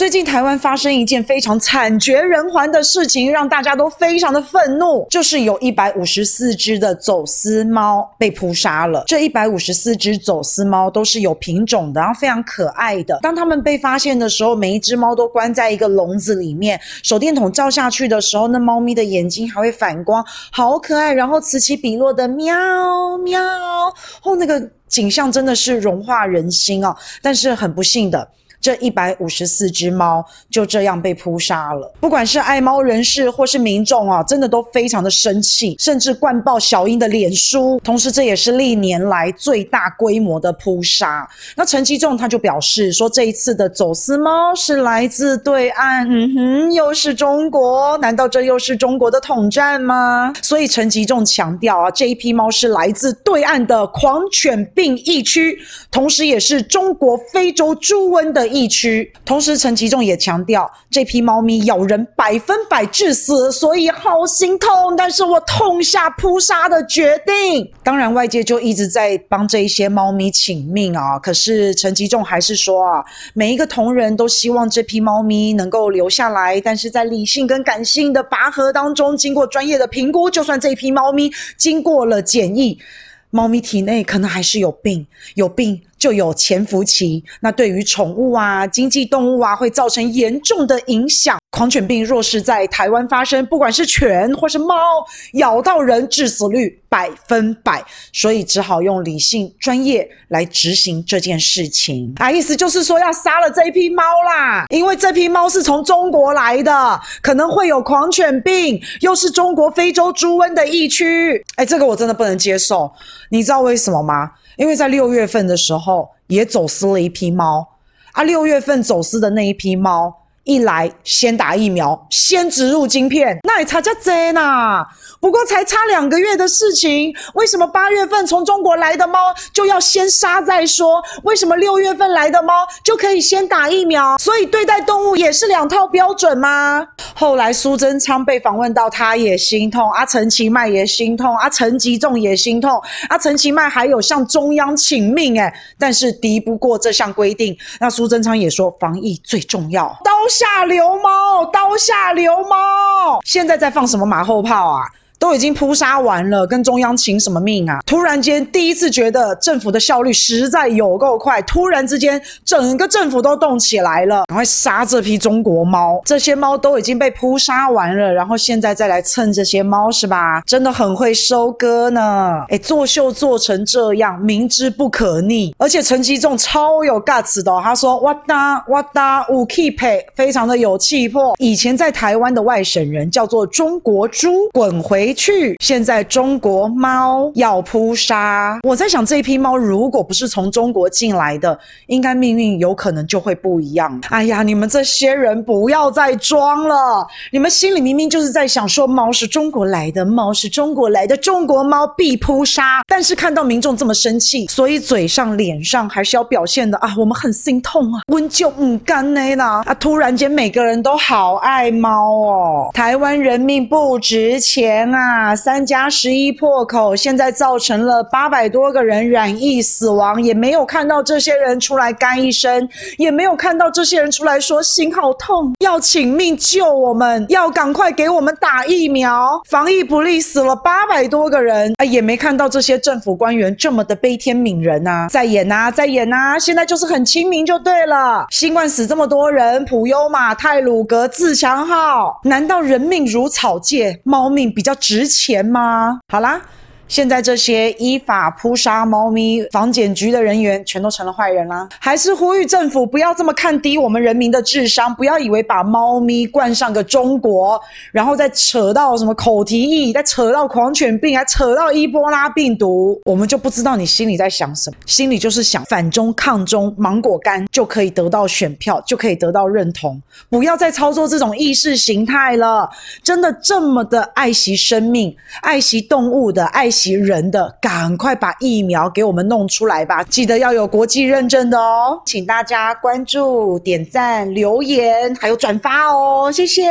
最近台湾发生一件非常惨绝人寰的事情，让大家都非常的愤怒，就是有一百五十四只的走私猫被扑杀了。这一百五十四只走私猫都是有品种的，然后非常可爱的。当它们被发现的时候，每一只猫都关在一个笼子里面，手电筒照下去的时候，那猫咪的眼睛还会反光，好可爱。然后此起彼落的喵喵，哦，那个景象真的是融化人心哦。但是很不幸的。这一百五十四只猫就这样被扑杀了。不管是爱猫人士或是民众啊，真的都非常的生气，甚至灌爆小英的脸书。同时，这也是历年来最大规模的扑杀。那陈吉仲他就表示说，这一次的走私猫是来自对岸，嗯哼，又是中国，难道这又是中国的统战吗？所以陈吉仲强调啊，这一批猫是来自对岸的狂犬病疫区，同时也是中国非洲猪瘟的。疫区，同时陈吉仲也强调，这批猫咪咬人百分百致死，所以好心痛，但是我痛下扑杀的决定。当然，外界就一直在帮这一些猫咪请命啊，可是陈吉仲还是说啊，每一个同仁都希望这批猫咪能够留下来，但是在理性跟感性的拔河当中，经过专业的评估，就算这批猫咪经过了检疫，猫咪体内可能还是有病，有病。就有潜伏期，那对于宠物啊、经济动物啊，会造成严重的影响。狂犬病若是在台湾发生，不管是犬或是猫，咬到人致死率百分百，所以只好用理性、专业来执行这件事情。啊，意思就是说要杀了这一批猫啦，因为这批猫是从中国来的，可能会有狂犬病，又是中国非洲猪瘟的疫区。哎，这个我真的不能接受，你知道为什么吗？因为在六月份的时候，也走私了一批猫啊。六月份走私的那一批猫，一来先打疫苗，先植入晶片，那也差价真呐。不过才差两个月的事情，为什么八月份从中国来的猫就要先杀再说？为什么六月份来的猫就可以先打疫苗？所以对待动物也是两套标准吗？后来苏贞昌被访问到，他也心痛，阿陈其迈也心痛，阿陈吉仲也心痛，阿陈其迈还有向中央请命，诶，但是敌不过这项规定。那苏贞昌也说防疫最重要，刀下流猫，刀下流猫，现在在放什么马后炮啊？都已经扑杀完了，跟中央请什么命啊？突然间，第一次觉得政府的效率实在有够快。突然之间，整个政府都动起来了，赶快杀这批中国猫。这些猫都已经被扑杀完了，然后现在再来蹭这些猫，是吧？真的很会收割呢。诶，作秀做成这样，明知不可逆。而且陈吉仲超有 guts 的哦，他说：“哇哒哇哒，五 keep，非常的有气魄。以前在台湾的外省人叫做中国猪，滚回。”去！现在中国猫要扑杀，我在想这一批猫如果不是从中国进来的，应该命运有可能就会不一样。哎呀，你们这些人不要再装了，你们心里明明就是在想说猫是中国来的，猫是中国来的，中国猫必扑杀。但是看到民众这么生气，所以嘴上脸上还是要表现的啊，我们很心痛啊，温就唔干呢啦啊！突然间每个人都好爱猫哦，台湾人命不值钱啊！啊！三加十一破口，现在造成了八百多个人染疫死亡，也没有看到这些人出来干一声，也没有看到这些人出来说心好痛，要请命救我们，要赶快给我们打疫苗。防疫不力，死了八百多个人，啊，也没看到这些政府官员这么的悲天悯人啊！再演啊，再演啊！现在就是很亲民就对了。新冠死这么多人，普悠玛、泰鲁格、自强号，难道人命如草芥，猫命比较值钱吗？好啦。现在这些依法扑杀猫咪防检局的人员全都成了坏人啦！还是呼吁政府不要这么看低我们人民的智商，不要以为把猫咪冠上个中国，然后再扯到什么口蹄疫，再扯到狂犬病，还扯到伊波拉病毒，我们就不知道你心里在想什么，心里就是想反中抗中芒果干就可以得到选票，就可以得到认同，不要再操作这种意识形态了！真的这么的爱惜生命、爱惜动物的爱惜。及人的，赶快把疫苗给我们弄出来吧！记得要有国际认证的哦，请大家关注、点赞、留言，还有转发哦，谢谢。